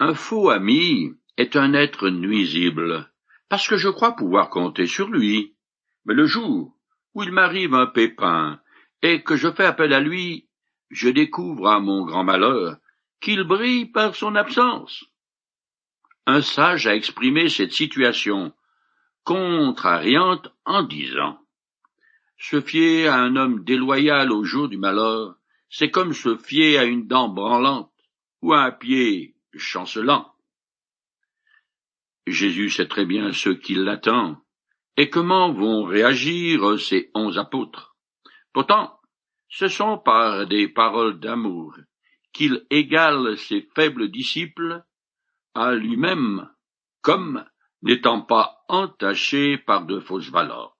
Un faux ami est un être nuisible, parce que je crois pouvoir compter sur lui. Mais le jour où il m'arrive un pépin et que je fais appel à lui, je découvre à mon grand malheur qu'il brille par son absence. Un sage a exprimé cette situation contrariante en disant Se fier à un homme déloyal au jour du malheur, c'est comme se fier à une dent branlante ou à un pied chancelant. Jésus sait très bien ce qui l'attend et comment vont réagir ces onze apôtres? Pourtant, ce sont par des paroles d'amour qu'il égale ses faibles disciples à lui-même, comme n'étant pas entaché par de fausses valeurs.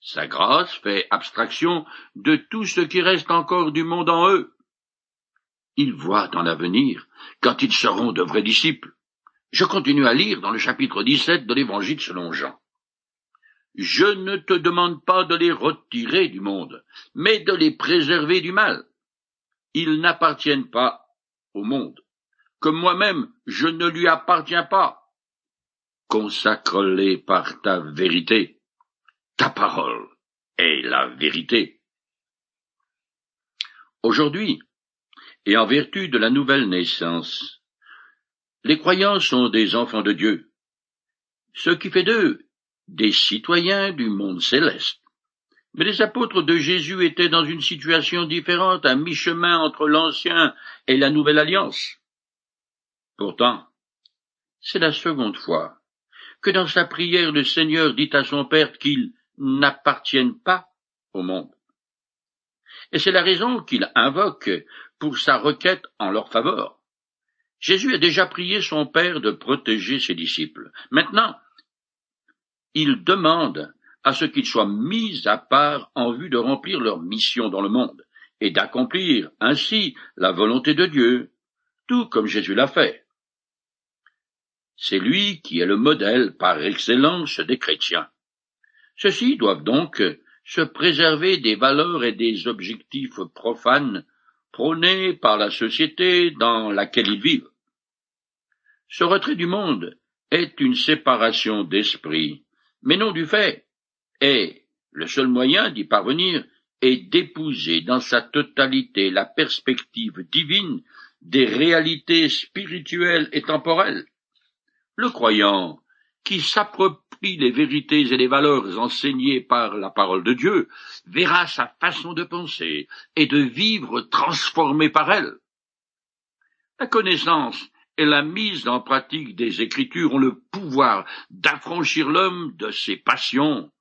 Sa grâce fait abstraction de tout ce qui reste encore du monde en eux. Ils voient dans l'avenir, quand ils seront de vrais disciples. Je continue à lire dans le chapitre 17 de l'Évangile selon Jean. Je ne te demande pas de les retirer du monde, mais de les préserver du mal. Ils n'appartiennent pas au monde, comme moi-même je ne lui appartiens pas. Consacre-les par ta vérité. Ta parole est la vérité. Aujourd'hui, et en vertu de la nouvelle naissance, les croyants sont des enfants de Dieu, ce qui fait d'eux des citoyens du monde céleste. Mais les apôtres de Jésus étaient dans une situation différente, à mi-chemin entre l'ancien et la nouvelle alliance. Pourtant, c'est la seconde fois que dans sa prière le Seigneur dit à son Père qu'ils n'appartiennent pas au monde. Et c'est la raison qu'il invoque pour sa requête en leur faveur. Jésus a déjà prié son Père de protéger ses disciples. Maintenant, il demande à ce qu'ils soient mis à part en vue de remplir leur mission dans le monde et d'accomplir ainsi la volonté de Dieu, tout comme Jésus l'a fait. C'est lui qui est le modèle par excellence des chrétiens. Ceux-ci doivent donc se préserver des valeurs et des objectifs profanes prônés par la société dans laquelle ils vivent. Ce retrait du monde est une séparation d'esprit mais non du fait, et le seul moyen d'y parvenir est d'épouser dans sa totalité la perspective divine des réalités spirituelles et temporelles. Le croyant, qui s'approprie les vérités et les valeurs enseignées par la parole de Dieu, verra sa façon de penser et de vivre transformée par elle. La connaissance et la mise en pratique des Écritures ont le pouvoir d'affranchir l'homme de ses passions,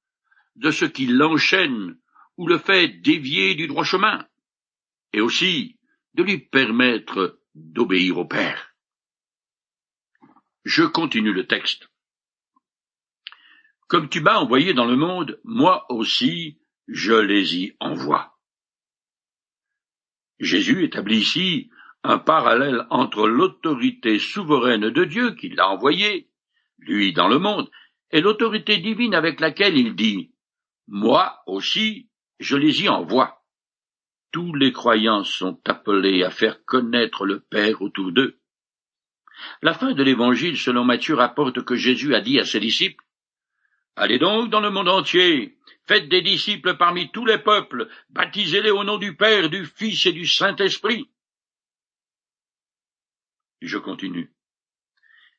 de ce qui l'enchaîne ou le fait dévier du droit chemin, et aussi de lui permettre d'obéir au Père. Je continue le texte. Comme tu m'as envoyé dans le monde, moi aussi je les y envoie. Jésus établit ici un parallèle entre l'autorité souveraine de Dieu qui l'a envoyé, lui dans le monde, et l'autorité divine avec laquelle il dit Moi aussi, je les y envoie. Tous les croyants sont appelés à faire connaître le Père autour d'eux. La fin de l'Évangile selon Matthieu rapporte que Jésus a dit à ses disciples Allez donc dans le monde entier, faites des disciples parmi tous les peuples, baptisez-les au nom du Père, du Fils et du Saint-Esprit je continue.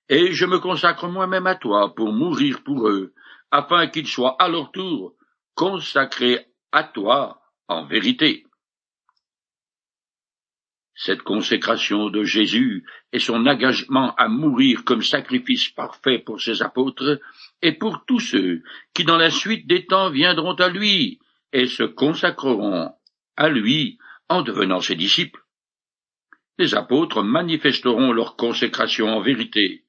Et je me consacre moi-même à toi pour mourir pour eux, afin qu'ils soient à leur tour consacrés à toi en vérité. Cette consécration de Jésus et son engagement à mourir comme sacrifice parfait pour ses apôtres et pour tous ceux qui dans la suite des temps viendront à lui et se consacreront à lui en devenant ses disciples. Les apôtres manifesteront leur consécration en vérité,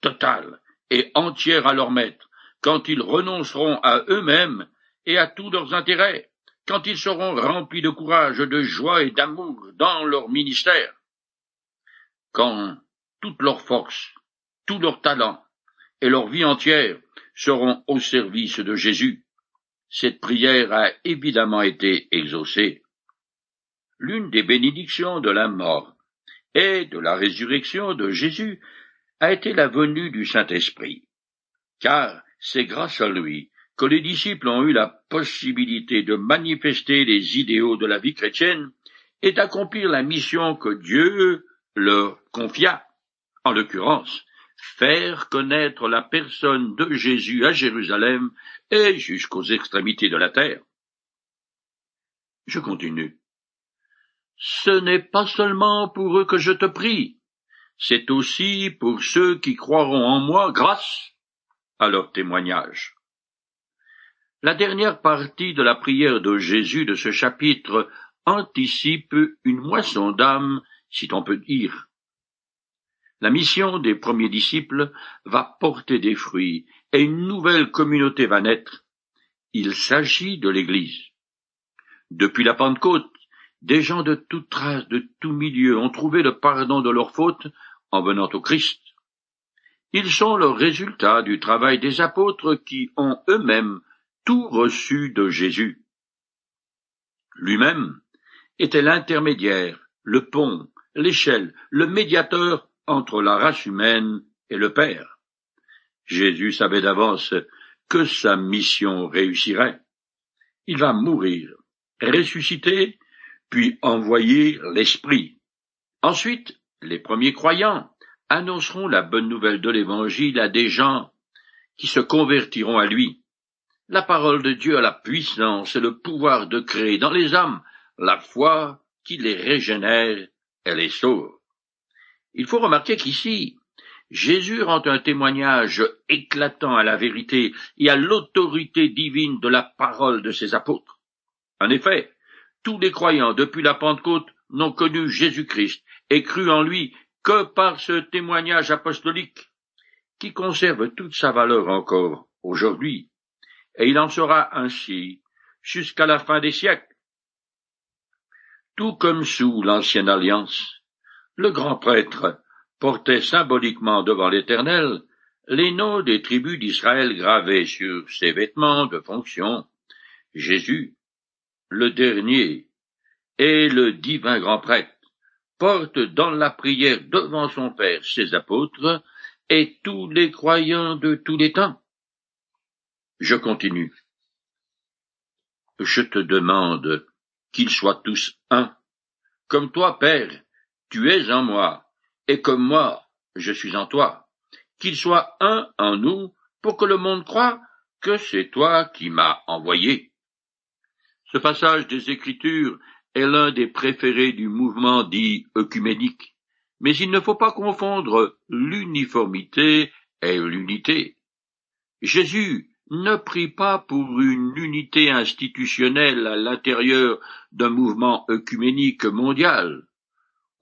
totale et entière à leur maître, quand ils renonceront à eux-mêmes et à tous leurs intérêts, quand ils seront remplis de courage, de joie et d'amour dans leur ministère, quand toute leur force, tout leur talent et leur vie entière seront au service de Jésus. Cette prière a évidemment été exaucée. L'une des bénédictions de la mort et de la résurrection de Jésus a été la venue du Saint-Esprit. Car c'est grâce à lui que les disciples ont eu la possibilité de manifester les idéaux de la vie chrétienne et d'accomplir la mission que Dieu leur confia, en l'occurrence, faire connaître la personne de Jésus à Jérusalem et jusqu'aux extrémités de la terre. Je continue. Ce n'est pas seulement pour eux que je te prie, c'est aussi pour ceux qui croiront en moi grâce à leur témoignage. La dernière partie de la prière de Jésus de ce chapitre anticipe une moisson d'âmes, si l'on peut dire. La mission des premiers disciples va porter des fruits et une nouvelle communauté va naître. Il s'agit de l'Église. Depuis la Pentecôte, des gens de toute race, de tout milieu ont trouvé le pardon de leurs fautes en venant au Christ. Ils sont le résultat du travail des apôtres qui ont eux-mêmes tout reçu de Jésus. Lui-même était l'intermédiaire, le pont, l'échelle, le médiateur entre la race humaine et le Père. Jésus savait d'avance que sa mission réussirait. Il va mourir, ressusciter, puis envoyer l'Esprit. Ensuite, les premiers croyants annonceront la bonne nouvelle de l'Évangile à des gens qui se convertiront à lui. La parole de Dieu a la puissance et le pouvoir de créer dans les âmes la foi qui les régénère et les sauve. Il faut remarquer qu'ici, Jésus rend un témoignage éclatant à la vérité et à l'autorité divine de la parole de ses apôtres. En effet, tous les croyants depuis la Pentecôte n'ont connu Jésus-Christ et cru en lui que par ce témoignage apostolique, qui conserve toute sa valeur encore aujourd'hui, et il en sera ainsi jusqu'à la fin des siècles. Tout comme sous l'ancienne alliance, le grand prêtre portait symboliquement devant l'Éternel les noms des tribus d'Israël gravés sur ses vêtements de fonction. Jésus, le dernier, et le divin grand prêtre portent dans la prière devant son Père ses apôtres et tous les croyants de tous les temps. Je continue. Je te demande qu'ils soient tous un, comme toi, Père, tu es en moi, et comme moi, je suis en toi, qu'ils soient un en nous, pour que le monde croie que c'est toi qui m'as envoyé. Ce passage des Écritures est l'un des préférés du mouvement dit œcuménique, mais il ne faut pas confondre l'uniformité et l'unité. Jésus ne prie pas pour une unité institutionnelle à l'intérieur d'un mouvement œcuménique mondial,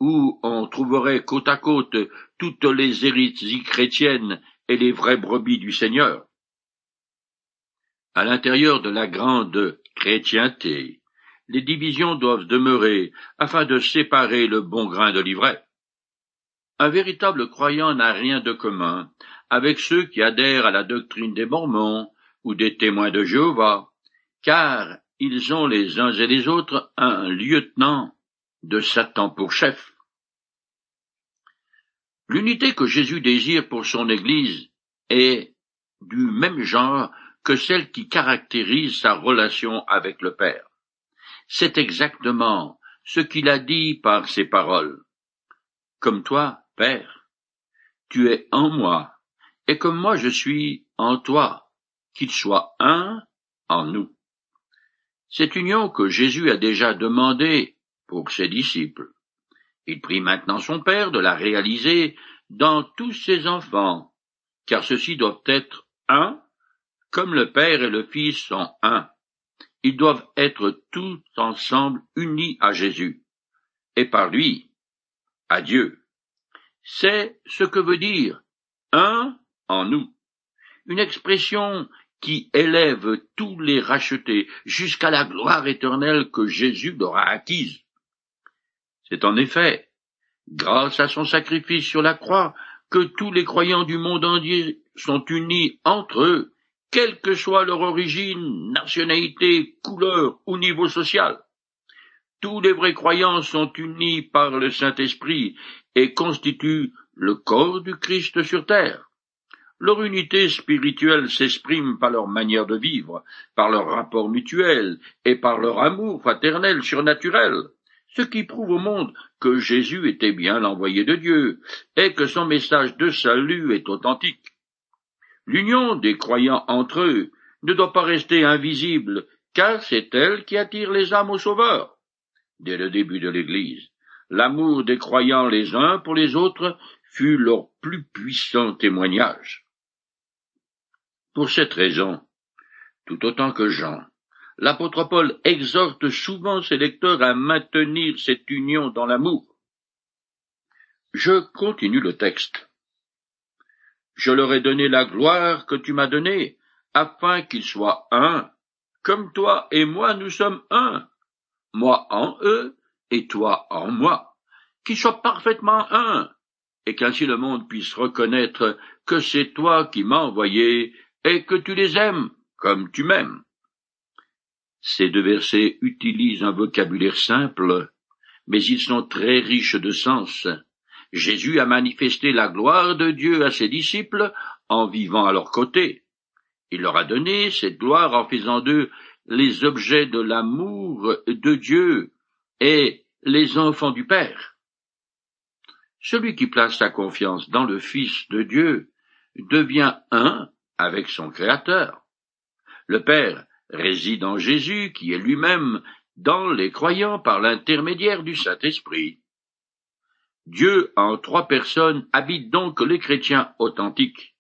où on trouverait côte à côte toutes les hérésies chrétiennes et les vraies brebis du Seigneur. À l'intérieur de la grande chrétienté, les divisions doivent demeurer afin de séparer le bon grain de l'ivraie. Un véritable croyant n'a rien de commun avec ceux qui adhèrent à la doctrine des Mormons ou des témoins de Jéhovah, car ils ont les uns et les autres un lieutenant de Satan pour chef. L'unité que Jésus désire pour son Église est du même genre que celle qui caractérise sa relation avec le Père. C'est exactement ce qu'il a dit par ses paroles. Comme toi, Père, tu es en moi, et comme moi je suis en toi, qu'il soit un en nous. Cette union que Jésus a déjà demandée pour ses disciples. Il prie maintenant son Père de la réaliser dans tous ses enfants, car ceux-ci doivent être un, comme le Père et le Fils sont un. Ils doivent être tous ensemble unis à Jésus, et par lui, à Dieu. C'est ce que veut dire un en nous. Une expression qui élève tous les rachetés jusqu'à la gloire éternelle que Jésus leur a acquise. C'est en effet grâce à son sacrifice sur la croix que tous les croyants du monde entier sont unis entre eux quelle que soit leur origine, nationalité, couleur ou niveau social. tous les vrais croyants sont unis par le Saint-Esprit et constituent le corps du Christ sur terre. Leur unité spirituelle s'exprime par leur manière de vivre, par leur rapport mutuel et par leur amour fraternel surnaturel, ce qui prouve au monde que Jésus était bien l'envoyé de Dieu et que son message de salut est authentique. L'union des croyants entre eux ne doit pas rester invisible, car c'est elle qui attire les âmes au Sauveur. Dès le début de l'Église, l'amour des croyants les uns pour les autres fut leur plus puissant témoignage. Pour cette raison, tout autant que Jean, l'apôtre Paul exhorte souvent ses lecteurs à maintenir cette union dans l'amour. Je continue le texte. Je leur ai donné la gloire que tu m'as donnée, afin qu'ils soient un, comme toi et moi nous sommes un, moi en eux et toi en moi, qu'ils soient parfaitement un, et qu'ainsi le monde puisse reconnaître que c'est toi qui m'as envoyé et que tu les aimes comme tu m'aimes. Ces deux versets utilisent un vocabulaire simple, mais ils sont très riches de sens. Jésus a manifesté la gloire de Dieu à ses disciples en vivant à leur côté. Il leur a donné cette gloire en faisant d'eux les objets de l'amour de Dieu et les enfants du Père. Celui qui place sa confiance dans le Fils de Dieu devient un avec son Créateur. Le Père réside en Jésus, qui est lui-même dans les croyants par l'intermédiaire du Saint-Esprit. Dieu en trois personnes habite donc les chrétiens authentiques.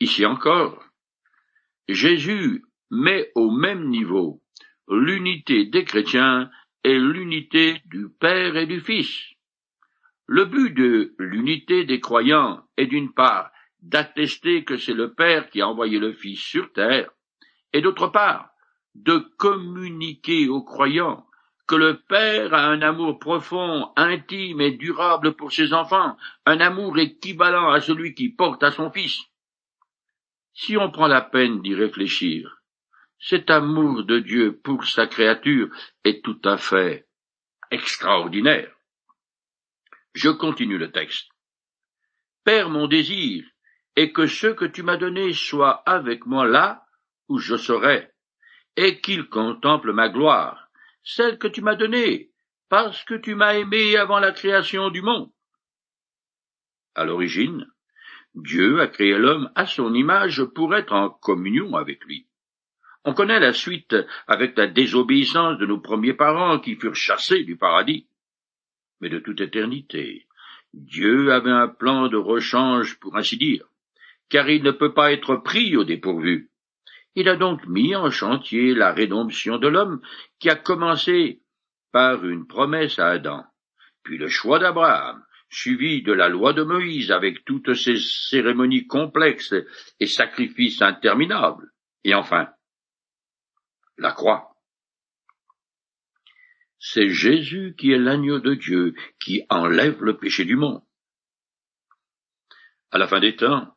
Ici encore, Jésus met au même niveau l'unité des chrétiens et l'unité du Père et du Fils. Le but de l'unité des croyants est d'une part d'attester que c'est le Père qui a envoyé le Fils sur terre, et d'autre part, de communiquer aux croyants que le Père a un amour profond, intime et durable pour ses enfants, un amour équivalent à celui qui porte à son Fils. Si on prend la peine d'y réfléchir, cet amour de Dieu pour sa créature est tout à fait extraordinaire. Je continue le texte. Père, mon désir et que ceux que tu m'as donnés soient avec moi là où je serai, et qu'ils contemplent ma gloire, celle que tu m'as donnée, parce que tu m'as aimé avant la création du monde. À l'origine, Dieu a créé l'homme à son image pour être en communion avec lui. On connaît la suite avec la désobéissance de nos premiers parents qui furent chassés du paradis. Mais de toute éternité, Dieu avait un plan de rechange, pour ainsi dire car il ne peut pas être pris au dépourvu. Il a donc mis en chantier la rédemption de l'homme qui a commencé par une promesse à Adam, puis le choix d'Abraham, suivi de la loi de Moïse avec toutes ses cérémonies complexes et sacrifices interminables, et enfin la croix. C'est Jésus qui est l'agneau de Dieu qui enlève le péché du monde. À la fin des temps,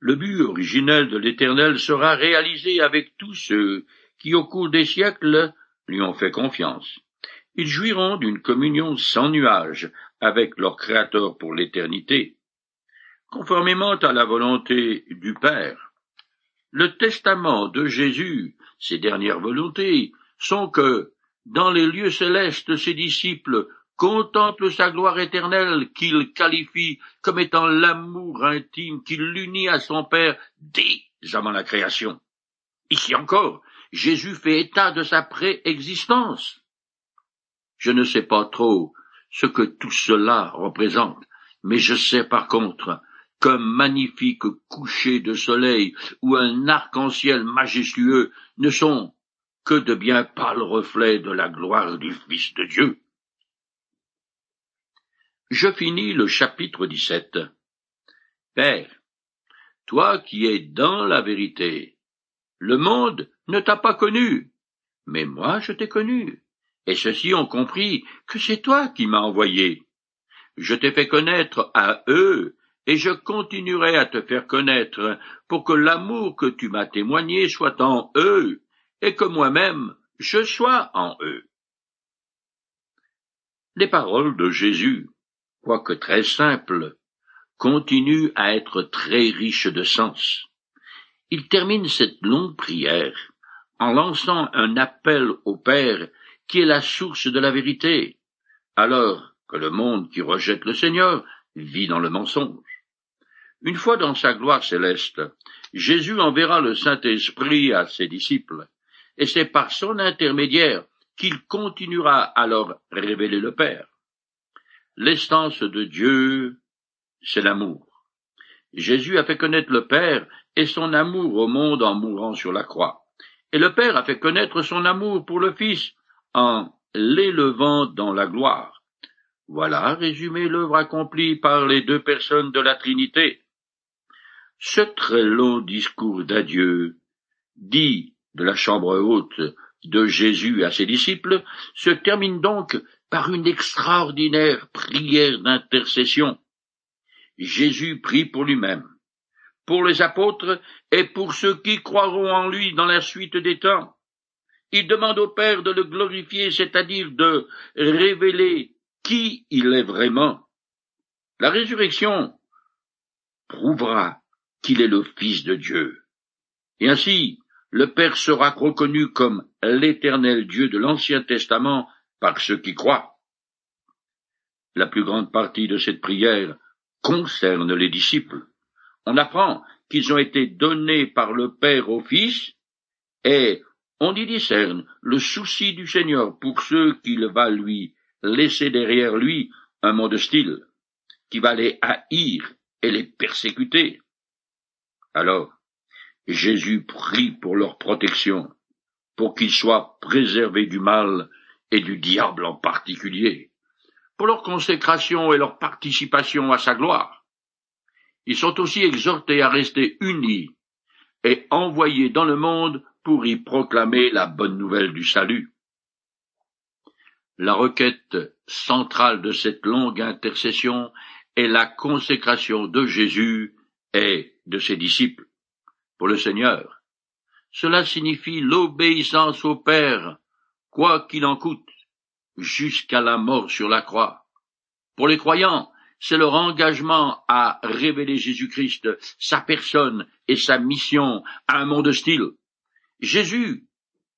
le but originel de l'Éternel sera réalisé avec tous ceux qui, au cours des siècles, lui ont fait confiance. Ils jouiront d'une communion sans nuage avec leur Créateur pour l'éternité. Conformément à la volonté du Père, le testament de Jésus, ses dernières volontés, sont que, dans les lieux célestes, ses disciples contemple sa gloire éternelle qu'il qualifie comme étant l'amour intime qui l'unit à son Père dès avant la création. Ici encore, Jésus fait état de sa préexistence. Je ne sais pas trop ce que tout cela représente, mais je sais par contre qu'un magnifique coucher de soleil ou un arc-en-ciel majestueux ne sont que de bien pâles reflets de la gloire du Fils de Dieu. Je finis le chapitre 17. Père, toi qui es dans la vérité, le monde ne t'a pas connu, mais moi je t'ai connu, et ceux-ci ont compris que c'est toi qui m'as envoyé. Je t'ai fait connaître à eux, et je continuerai à te faire connaître, pour que l'amour que tu m'as témoigné soit en eux, et que moi-même je sois en eux. Les paroles de Jésus, quoique très simples, continuent à être très riches de sens. Il termine cette longue prière en lançant un appel au Père qui est la source de la vérité, alors que le monde qui rejette le Seigneur vit dans le mensonge. Une fois dans sa gloire céleste, Jésus enverra le Saint-Esprit à ses disciples, et c'est par son intermédiaire qu'il continuera à leur révéler le Père. L'essence de Dieu, c'est l'amour. Jésus a fait connaître le Père et son amour au monde en mourant sur la croix. Et le Père a fait connaître son amour pour le Fils en l'élevant dans la gloire. Voilà résumé l'œuvre accomplie par les deux personnes de la Trinité. Ce très long discours d'adieu, dit de la chambre haute de Jésus à ses disciples, se termine donc par une extraordinaire prière d'intercession. Jésus prie pour lui-même, pour les apôtres et pour ceux qui croiront en lui dans la suite des temps. Il demande au Père de le glorifier, c'est-à-dire de révéler qui il est vraiment. La résurrection prouvera qu'il est le Fils de Dieu. Et ainsi, le Père sera reconnu comme l'éternel Dieu de l'Ancien Testament par ceux qui croient. La plus grande partie de cette prière concerne les disciples. On apprend qu'ils ont été donnés par le Père au Fils, et on y discerne le souci du Seigneur pour ceux qu'il va lui laisser derrière lui un monde hostile, qui va les haïr et les persécuter. Alors, Jésus prie pour leur protection, pour qu'ils soient préservés du mal et du diable en particulier, pour leur consécration et leur participation à sa gloire. Ils sont aussi exhortés à rester unis et envoyés dans le monde pour y proclamer la bonne nouvelle du salut. La requête centrale de cette longue intercession est la consécration de Jésus et de ses disciples pour le Seigneur. Cela signifie l'obéissance au Père, quoi qu'il en coûte, jusqu'à la mort sur la croix. Pour les croyants, c'est leur engagement à révéler Jésus-Christ, sa personne et sa mission à un monde hostile. Jésus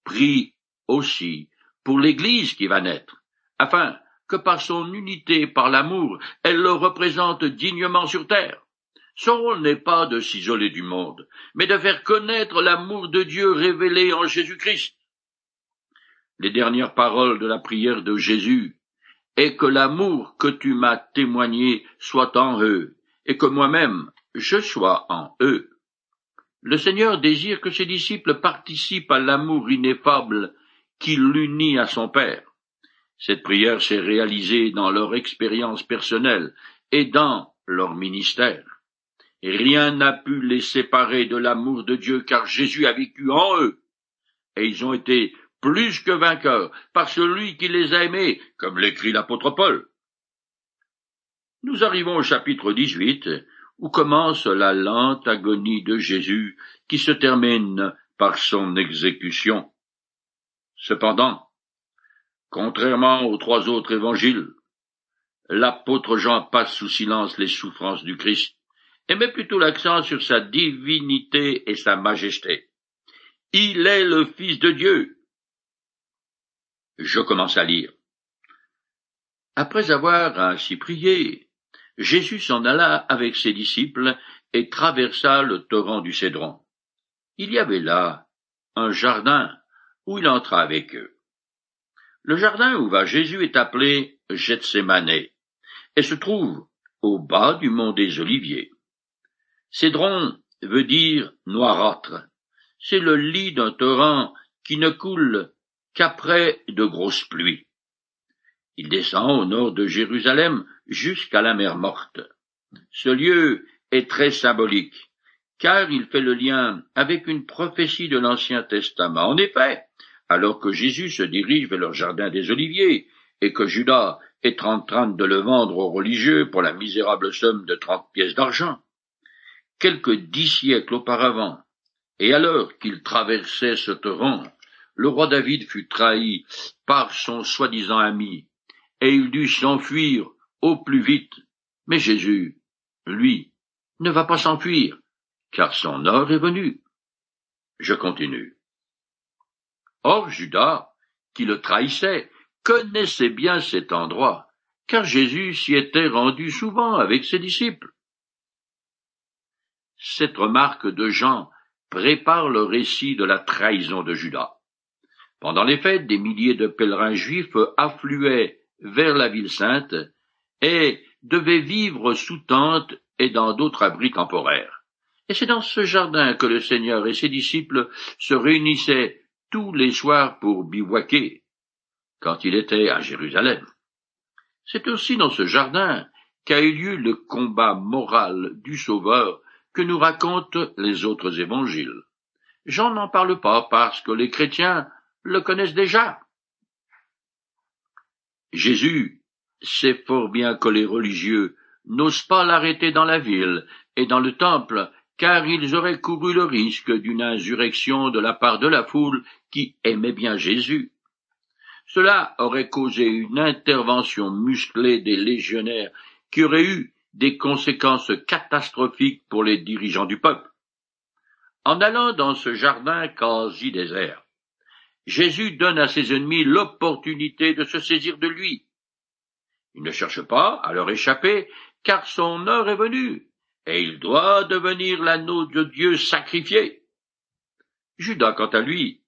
prie aussi pour l'Église qui va naître, afin que par son unité, par l'amour, elle le représente dignement sur terre. Son rôle n'est pas de s'isoler du monde, mais de faire connaître l'amour de Dieu révélé en Jésus-Christ. Les dernières paroles de la prière de Jésus est que l'amour que tu m'as témoigné soit en eux, et que moi-même je sois en eux. Le Seigneur désire que ses disciples participent à l'amour ineffable qui l'unit à son Père. Cette prière s'est réalisée dans leur expérience personnelle et dans leur ministère. Rien n'a pu les séparer de l'amour de Dieu car Jésus a vécu en eux. Et ils ont été plus que vainqueurs par celui qui les a aimés, comme l'écrit l'apôtre Paul. Nous arrivons au chapitre 18, où commence la lente agonie de Jésus qui se termine par son exécution. Cependant, contrairement aux trois autres évangiles, l'apôtre Jean passe sous silence les souffrances du Christ et met plutôt l'accent sur sa divinité et sa majesté. Il est le Fils de Dieu. Je commence à lire. Après avoir ainsi prié, Jésus s'en alla avec ses disciples et traversa le torrent du Cédron. Il y avait là un jardin où il entra avec eux. Le jardin où va Jésus est appelé Gethsemane et se trouve au bas du mont des Oliviers. Cédron veut dire noirâtre. C'est le lit d'un torrent qui ne coule qu'après de grosses pluies. Il descend au nord de Jérusalem jusqu'à la mer morte. Ce lieu est très symbolique, car il fait le lien avec une prophétie de l'Ancien Testament. En effet, alors que Jésus se dirige vers leur jardin des Oliviers, et que Judas est en train de le vendre aux religieux pour la misérable somme de trente pièces d'argent, quelques dix siècles auparavant, et alors qu'il traversait ce torrent, le roi David fut trahi par son soi-disant ami, et il dut s'enfuir au plus vite. Mais Jésus, lui, ne va pas s'enfuir, car son heure est venue. Je continue. Or Judas, qui le trahissait, connaissait bien cet endroit, car Jésus s'y était rendu souvent avec ses disciples. Cette remarque de Jean prépare le récit de la trahison de Judas. Pendant les fêtes, des milliers de pèlerins juifs affluaient vers la ville sainte et devaient vivre sous tente et dans d'autres abris temporaires. Et c'est dans ce jardin que le Seigneur et ses disciples se réunissaient tous les soirs pour bivouaquer, quand il était à Jérusalem. C'est aussi dans ce jardin qu'a eu lieu le combat moral du Sauveur que nous racontent les autres évangiles. Jean n'en parle pas parce que les chrétiens le connaissent déjà. Jésus sait fort bien que les religieux n'osent pas l'arrêter dans la ville et dans le temple, car ils auraient couru le risque d'une insurrection de la part de la foule qui aimait bien Jésus. Cela aurait causé une intervention musclée des légionnaires qui aurait eu des conséquences catastrophiques pour les dirigeants du peuple. En allant dans ce jardin quasi désert, Jésus donne à ses ennemis l'opportunité de se saisir de lui. Il ne cherche pas à leur échapper, car son heure est venue, et il doit devenir l'anneau de Dieu sacrifié. Judas, quant à lui,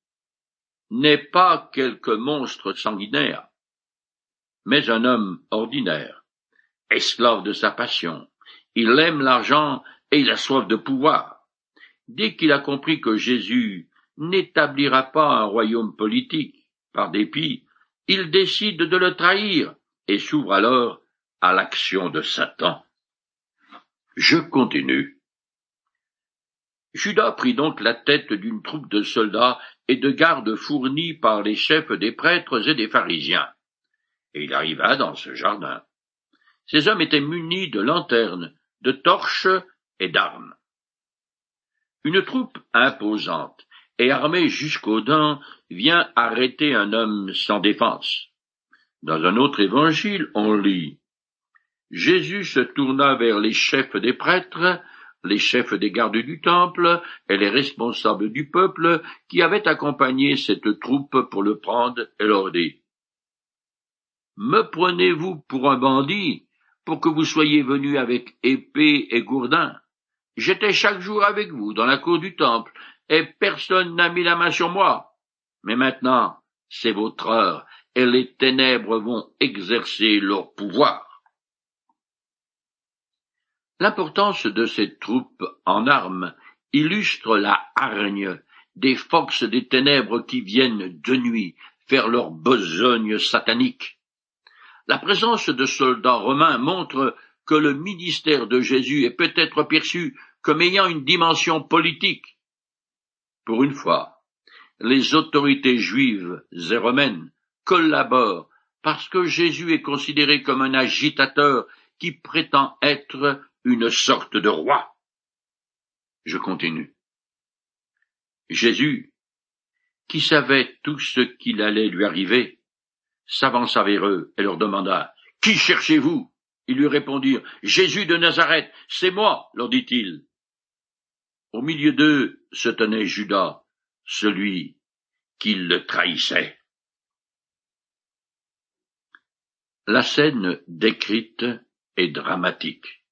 n'est pas quelque monstre sanguinaire, mais un homme ordinaire, esclave de sa passion. Il aime l'argent et il a soif de pouvoir. Dès qu'il a compris que Jésus n'établira pas un royaume politique, par dépit, il décide de le trahir et s'ouvre alors à l'action de Satan. Je continue. Judas prit donc la tête d'une troupe de soldats et de gardes fournis par les chefs des prêtres et des pharisiens, et il arriva dans ce jardin. Ces hommes étaient munis de lanternes, de torches et d'armes. Une troupe imposante et armée jusqu'aux dents vient arrêter un homme sans défense. Dans un autre évangile, on lit Jésus se tourna vers les chefs des prêtres, les chefs des gardes du temple et les responsables du peuple qui avaient accompagné cette troupe pour le prendre et leur dit Me prenez-vous pour un bandit pour que vous soyez venus avec épée et gourdin? J'étais chaque jour avec vous dans la cour du temple, et personne n'a mis la main sur moi. Mais maintenant, c'est votre heure, et les ténèbres vont exercer leur pouvoir. L'importance de cette troupe en armes illustre la hargne des forces des ténèbres qui viennent de nuit faire leur besogne satanique. La présence de soldats romains montre que le ministère de Jésus est peut-être perçu comme ayant une dimension politique. Pour une fois, les autorités juives et romaines collaborent parce que Jésus est considéré comme un agitateur qui prétend être une sorte de roi. Je continue. Jésus, qui savait tout ce qu'il allait lui arriver, s'avança vers eux et leur demanda Qui cherchez-vous? Ils lui répondirent Jésus de Nazareth, c'est moi, leur dit-il. Au milieu d'eux se tenait Judas, celui qui le trahissait. La scène décrite est dramatique.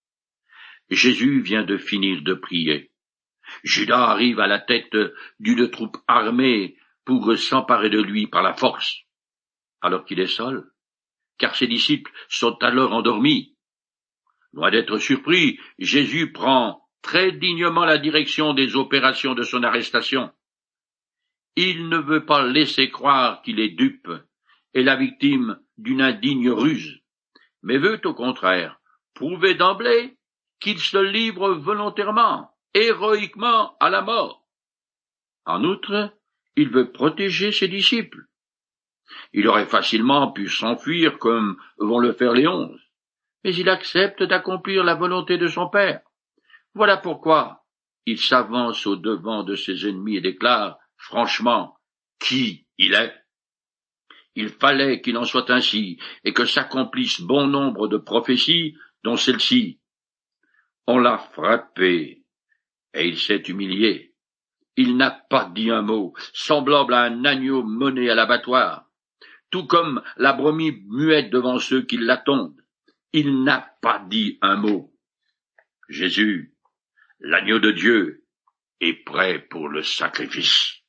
Jésus vient de finir de prier. Judas arrive à la tête d'une troupe armée pour s'emparer de lui par la force, alors qu'il est seul, car ses disciples sont alors endormis. Loin d'être surpris, Jésus prend très dignement la direction des opérations de son arrestation. Il ne veut pas laisser croire qu'il est dupe et la victime d'une indigne ruse, mais veut au contraire prouver d'emblée qu'il se livre volontairement, héroïquement à la mort. En outre, il veut protéger ses disciples. Il aurait facilement pu s'enfuir comme vont le faire les onze, mais il accepte d'accomplir la volonté de son Père. Voilà pourquoi il s'avance au devant de ses ennemis et déclare franchement Qui Il est. Il fallait qu'il en soit ainsi, et que s'accomplisse bon nombre de prophéties, dont celle-ci. On l'a frappé, et il s'est humilié. Il n'a pas dit un mot, semblable à un agneau mené à l'abattoir, tout comme la brebis muette devant ceux qui l'attendent. Il n'a pas dit un mot. Jésus, l'agneau de Dieu, est prêt pour le sacrifice.